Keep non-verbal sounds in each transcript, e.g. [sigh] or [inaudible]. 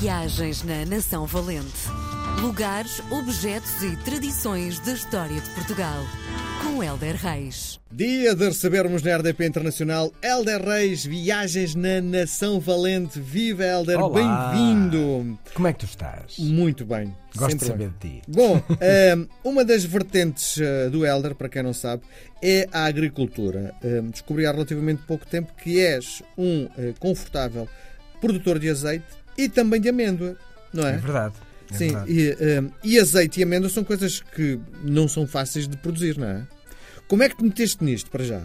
Viagens na Nação Valente. Lugares, objetos e tradições da história de Portugal. Com Helder Reis. Dia de recebermos na RDP Internacional Helder Reis, Viagens na Nação Valente. Viva Helder, Olá. bem-vindo. Como é que tu estás? Muito bem. Gosto sempre de saber bem. de ti. Bom, [laughs] ehm, uma das vertentes eh, do Helder, para quem não sabe, é a agricultura. Ehm, descobri há relativamente pouco tempo que és um eh, confortável produtor de azeite e também de amêndoa, não É é? verdade. É Sim, verdade. e, ehm, e azeite e amêndoa são coisas que não são fáceis de produzir, não é? Como é que te meteste nisto para já?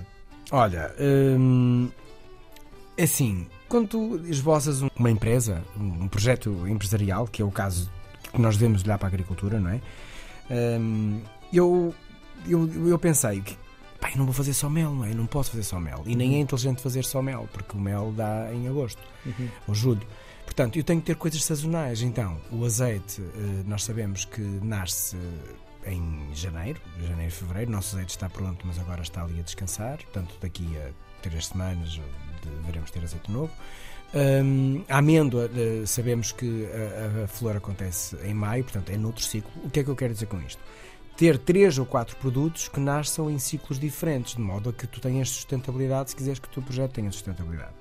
Olha, hum, assim, quando tu esboças um- uma empresa, um um projeto empresarial, que é o caso que nós devemos olhar para a agricultura, não é? Hum, eu, eu, eu pensei que pá, não vou fazer só mel, não é? Eu não posso fazer só mel. E nem é inteligente fazer só mel, porque o mel dá em agosto ou julho. Portanto, eu tenho que ter coisas sazonais. Então, o azeite, eh, nós sabemos que nasce em janeiro, janeiro, fevereiro. O nosso azeite está pronto, mas agora está ali a descansar. Portanto, daqui a três semanas deveremos ter azeite novo. Hum, a amêndoa, eh, sabemos que a, a flor acontece em maio, portanto é noutro ciclo. O que é que eu quero dizer com isto? Ter três ou quatro produtos que nasçam em ciclos diferentes, de modo a que tu tenhas sustentabilidade, se quiseres que o teu projeto tenha sustentabilidade.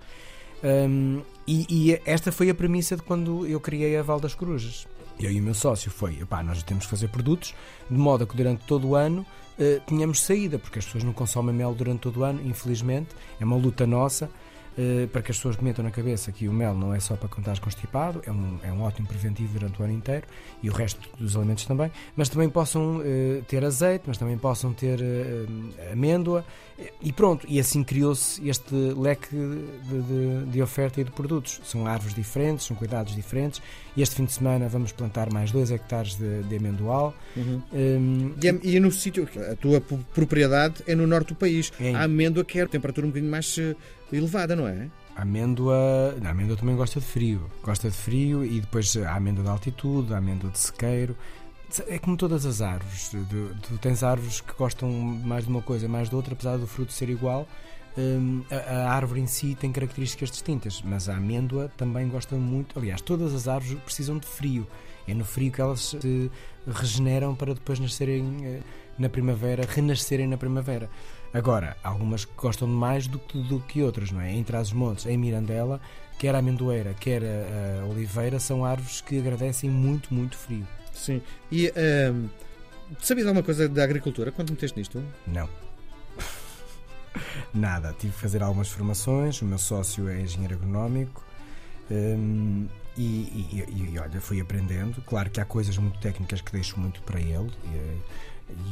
Hum, e, e esta foi a premissa de quando eu criei a Val das Corujas. Eu e o meu sócio foi, epá, nós temos que fazer produtos de modo que durante todo o ano eh, tenhamos saída, porque as pessoas não consomem mel durante todo o ano, infelizmente, é uma luta nossa. Eh, para que as pessoas metam na cabeça que o mel não é só para quando estás constipado, é um, é um ótimo preventivo durante o ano inteiro e o resto dos alimentos também, mas também possam eh, ter azeite, mas também possam ter eh, amêndoa e pronto, e assim criou-se este leque de, de- de oferta e de produtos. São árvores diferentes, são cuidados diferentes. E este fim de semana vamos plantar mais 2 hectares de, de amendoal. Hum, E, é- e no sítio, a tua propriedade é no norte do país. É. A amêndoa quer temperatura um bocadinho mais elevada, não é? a amêndoa, a amêndoa também gosta de frio. Gosta de frio e depois a amêndoa de altitude, a amêndoa de sequeiro. É como todas as árvores. Tu, tens árvores que gostam mais de uma coisa, mais de outra, apesar do fruto ser igual. Hum, a, a árvore em si tem características distintas, mas a amêndoa também gosta muito. Aliás, todas as árvores precisam de frio. É no frio que elas se regeneram para depois nascerem eh, na primavera, renascerem na primavera. Agora, algumas que gostam de mais do que, do que outras, não é? Em Trás-os-Montes, em Mirandela, quer a amendoeira, quer a, a oliveira, são árvores que agradecem muito, muito frio. Sim. E ehm, sabias alguma coisa da agricultura quando meteste nisto? Não. [laughs] Nada. Tive que fazer algumas formações. O meu sócio é engenheiro agronómico. hum, e, e- e- e, olha, fui aprendendo. Claro que há coisas muito técnicas que deixo muito para ele. E,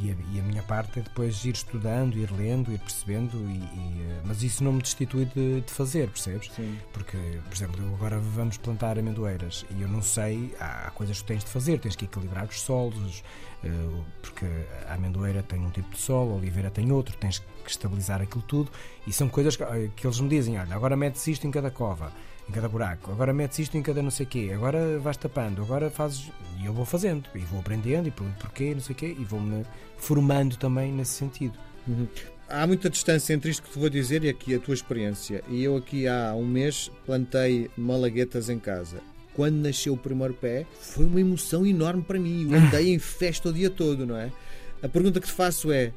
e a, e a minha parte é depois ir estudando, ir lendo, ir percebendo. e- e, eh, mas isso não me destitui de, de fazer, percebes? Sim. Porque, por exemplo, agora vamos plantar amendoeiras e eu não sei, há, há coisas que tens de fazer, tens que equilibrar os solos, eh, porque a amendoeira tem um tipo de solo, a oliveira tem outro, tens que estabilizar aquilo tudo e são coisas que, eh, que eles me dizem: olha, agora metes isto em cada cova, em cada buraco, agora metes isto em cada não sei quê, agora vais tapando, agora fazes. E eu vou fazendo, e vou aprendendo, e pergunto porquê, não sei o quê, e vou-me formando também nesse sentido. Uhum. Há muita distância entre isto que te vou dizer e aqui a tua experiência. E eu aqui há um mês plantei malaguetas em casa. Quando nasceu o primeiro pé, foi uma emoção enorme para mim. Eu andei [laughs] em festa o dia todo, não é? A pergunta que te faço é: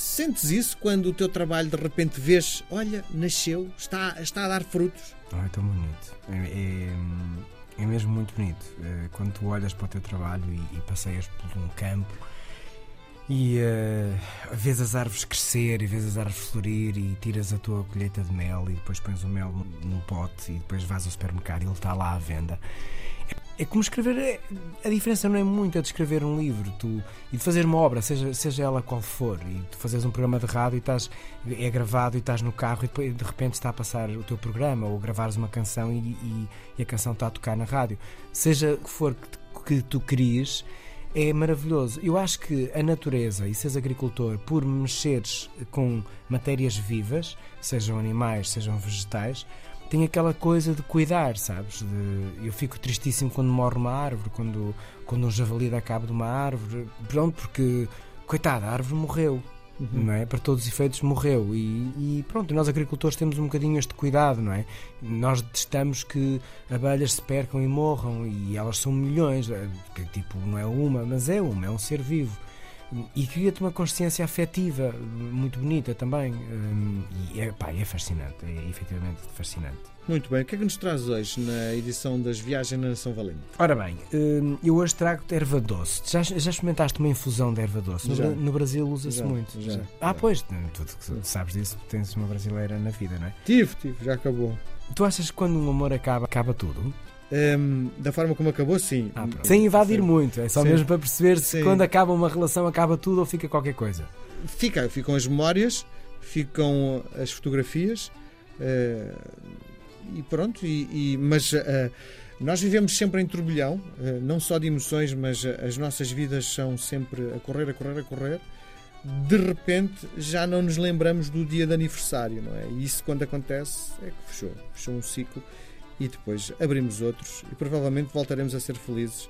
sentes isso quando o teu trabalho de repente vês, olha, nasceu, está, está a dar frutos? Ah, é tão bonito. É, é, é mesmo muito bonito. É, Quando tu olhas para o teu trabalho e, e passeias por um campo e eh, vês as árvores crescer e vês as árvores florir e tiras a tua colheita de mel e depois pões o mel num pote e depois vais ao supermercado e ele está lá à venda. É, é como escrever. é- a diferença não é muito a de escrever um livro tu, e de fazer uma obra, seja, seja ela qual for, e tu fazes um programa de rádio e estás, é gravado e estás no carro e depois de repente está a passar o teu programa ou gravares uma canção e, e- e a canção está a tocar na rádio. Seja o que for que, que tu queries, é maravilhoso. Eu acho que a natureza e seres agricultor, por mexeres com matérias vivas, sejam animais, sejam vegetais, tem aquela coisa de cuidar, sabes? De- eu fico tristíssimo quando morre uma árvore, quando, quando um javali dá cabo de uma árvore. Pronto, porque, coitada, a árvore morreu. Uhum. não é? Para todos os efeitos morreu. E, e pronto, nós agricultores temos um bocadinho este cuidado, não é? Nós detestamos que abelhas se percam e morram e elas são milhões, é, tipo, não é uma, mas é uma, é um ser vivo. E cria-te uma consciência afetiva muito bonita também. hum, E é, pá, é fascinante, é efetivamente fascinante. Muito bem. O que é que nos traz hoje na edição das Viagens na Nação Valente? Ora bem, hum, eu hoje trago-te erva doce. Já, já experimentaste uma infusão de erva doce? No, Já. Bra- no Brasil usa-se muito. já, Ah, já. pois, tu tu sabes disso, tens uma brasileira na vida, não é? Tive, tive, já acabou. Tu achas que quando um amor acaba, acaba tudo? Hum, da forma como acabou, sim. Ah. Sem invadir Sim. muito, é só Sim. mesmo para perceber se Sim. quando acaba uma relação acaba tudo ou fica qualquer coisa. Fica, ficam as memórias, ficam as fotografias eh, e pronto. E, e- mas eh, nós vivemos sempre em turbilhão, eh, não só de emoções, mas as nossas vidas são sempre a correr, a correr, a correr. De repente já não nos lembramos do dia de aniversário, não é? E isso quando acontece é que fechou, fechou um ciclo e depois abrimos outros e provavelmente voltaremos a ser felizes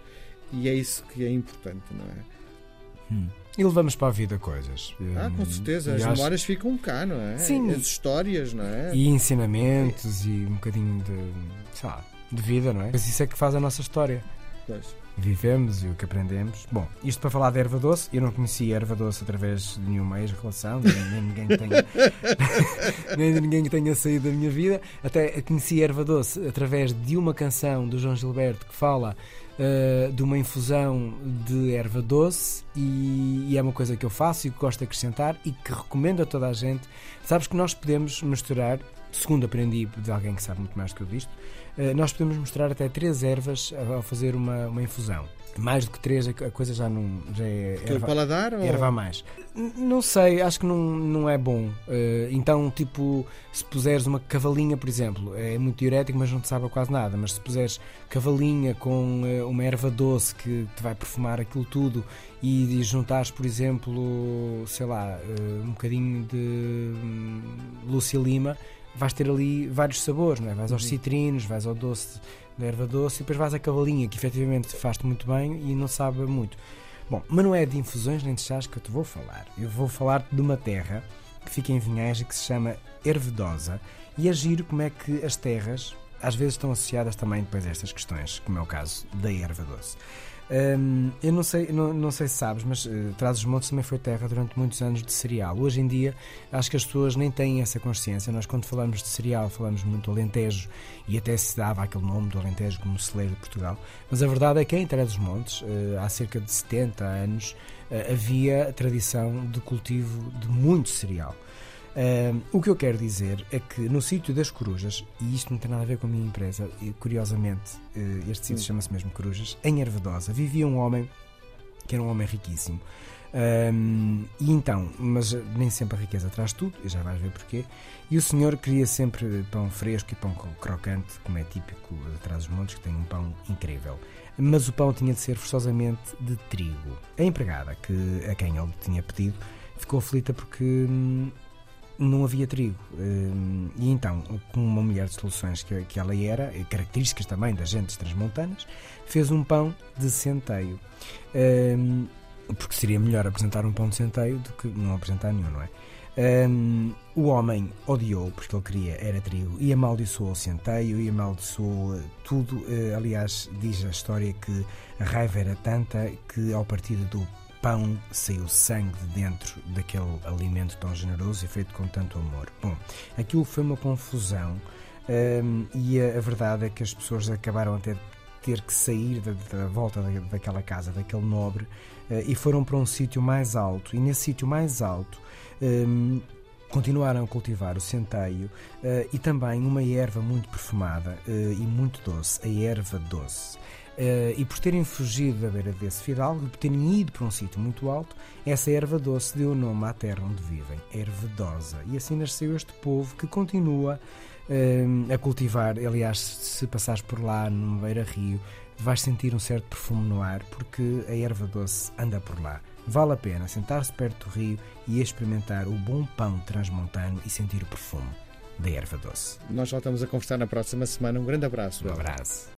e é isso que é importante, não é? E levamos para a vida coisas. Ah, com Hum, certeza. As acho- memórias ficam cá, não é? Sim. As histórias, não é? E ensinamentos e um bocadinho de, sei lá, de vida, não é? Mas isso é que faz a nossa história. Pois. Vivemos e o que aprendemos. Bom, isto para falar de erva doce, eu não conhecia erva doce através de nenhuma ex-relação, nem, ninguém que tenha, [laughs] nem ninguém que tenha saído da minha vida. Até conheci erva doce através de uma canção do João Gilberto que fala eh, de uma infusão de erva doce e, e é uma coisa que eu faço e que gosto de acrescentar e que recomendo a toda a gente. Sabes que nós podemos misturar, segundo aprendi de alguém que sabe muito mais do que eu disto, nós podemos misturar até três ervas ao fazer uma, uma infusão. Mais do que três, a co- a coisa já, não, já é erva, paladar ou... erva a mais. Não sei, acho que não, não é bom. Eh, então, tipo, se puseres uma cavalinha, por exemplo, é muito diurético, mas não te sabe quase nada. Mas se puseres cavalinha com eh, uma erva doce que te vai perfumar aquilo tudo e, juntares, por exemplo, sei lá, eh, um bocadinho de hum, Lúcia Lima, vais ter ali vários sabores, não é? Vais aos Uhum. citrinos, vais ao doce da erva doce e depois vais à cavalinha, que efetivamente faz-te muito bem e não sabe muito. Bom, mas não é de infusões nem de chás que eu te vou falar. Eu vou falar-te de uma terra que fica em Vinhais e que se chama Ervedosa e é giro como é que as terras às vezes estão associadas também depois a estas questões, como é o caso da erva doce. Hum, eu não sei, não, não sei se sabes, mas uh, Trás-os-Montes também foi terra durante muitos anos de cereal. Hoje em dia acho que as pessoas nem têm essa consciência. Nós, quando falamos de cereal, falamos muito do Alentejo e até se dava aquele nome do Alentejo como celeiro de Portugal. Mas a verdade é que em Trás-os-Montes, uh, há cerca de 70 anos, uh, havia tradição de cultivo de muito cereal. Uh, o que eu quero dizer é que no sítio das Corujas, e isto não tem nada a ver com a minha empresa, e, curiosamente uh, este sítio Hum. chama-se mesmo Corujas, em Ervedosa, vivia um homem que era um homem riquíssimo. Um, e então, mas nem sempre a riqueza traz tudo, e já vais ver porquê. E o senhor queria sempre pão fresco e pão crocante, como é típico de trás dos montes, que tem um pão incrível. Mas o pão tinha de ser forçosamente de trigo. A empregada, que, a quem ele tinha pedido, ficou aflita porque hum, não havia trigo. Hum, E então, com uma mulher de soluções que, ela era, e características também das gentes transmontanas, fez um pão de centeio. Hum, Porque seria melhor apresentar um pão de centeio do que não apresentar nenhum, não é? Hum, o homem odiou, porque ele queria, era trigo, e amaldiçoou o centeio, e amaldiçoou eh, tudo. Eh, Aliás, diz a história que a raiva era tanta que, ao partir do pão saiu sangue de dentro daquele alimento tão generoso e feito com tanto amor. Bom, aquilo foi uma confusão hum, e a, a verdade é que as pessoas acabaram até de ter que sair da, da volta da, daquela casa, daquele nobre, eh, e foram para um sítio mais alto. E nesse sítio mais alto hum, continuaram a cultivar o centeio eh, e também uma erva muito perfumada eh, e muito doce, a erva doce. Eh, e por terem fugido da beira desse fidalgo, por terem ido para um sítio muito alto, essa erva doce deu o nome à terra onde vivem, Ervedosa. E assim nasceu este povo que continua eh, a cultivar. Aliás, se passares por lá, no beira-rio, vais sentir um certo perfume no ar, porque a erva doce anda por lá. Vale a pena sentar-se perto do rio e experimentar o bom pão transmontano e sentir o perfume da erva doce. Nós voltamos a conversar na próxima semana. Um grande abraço. Um abraço.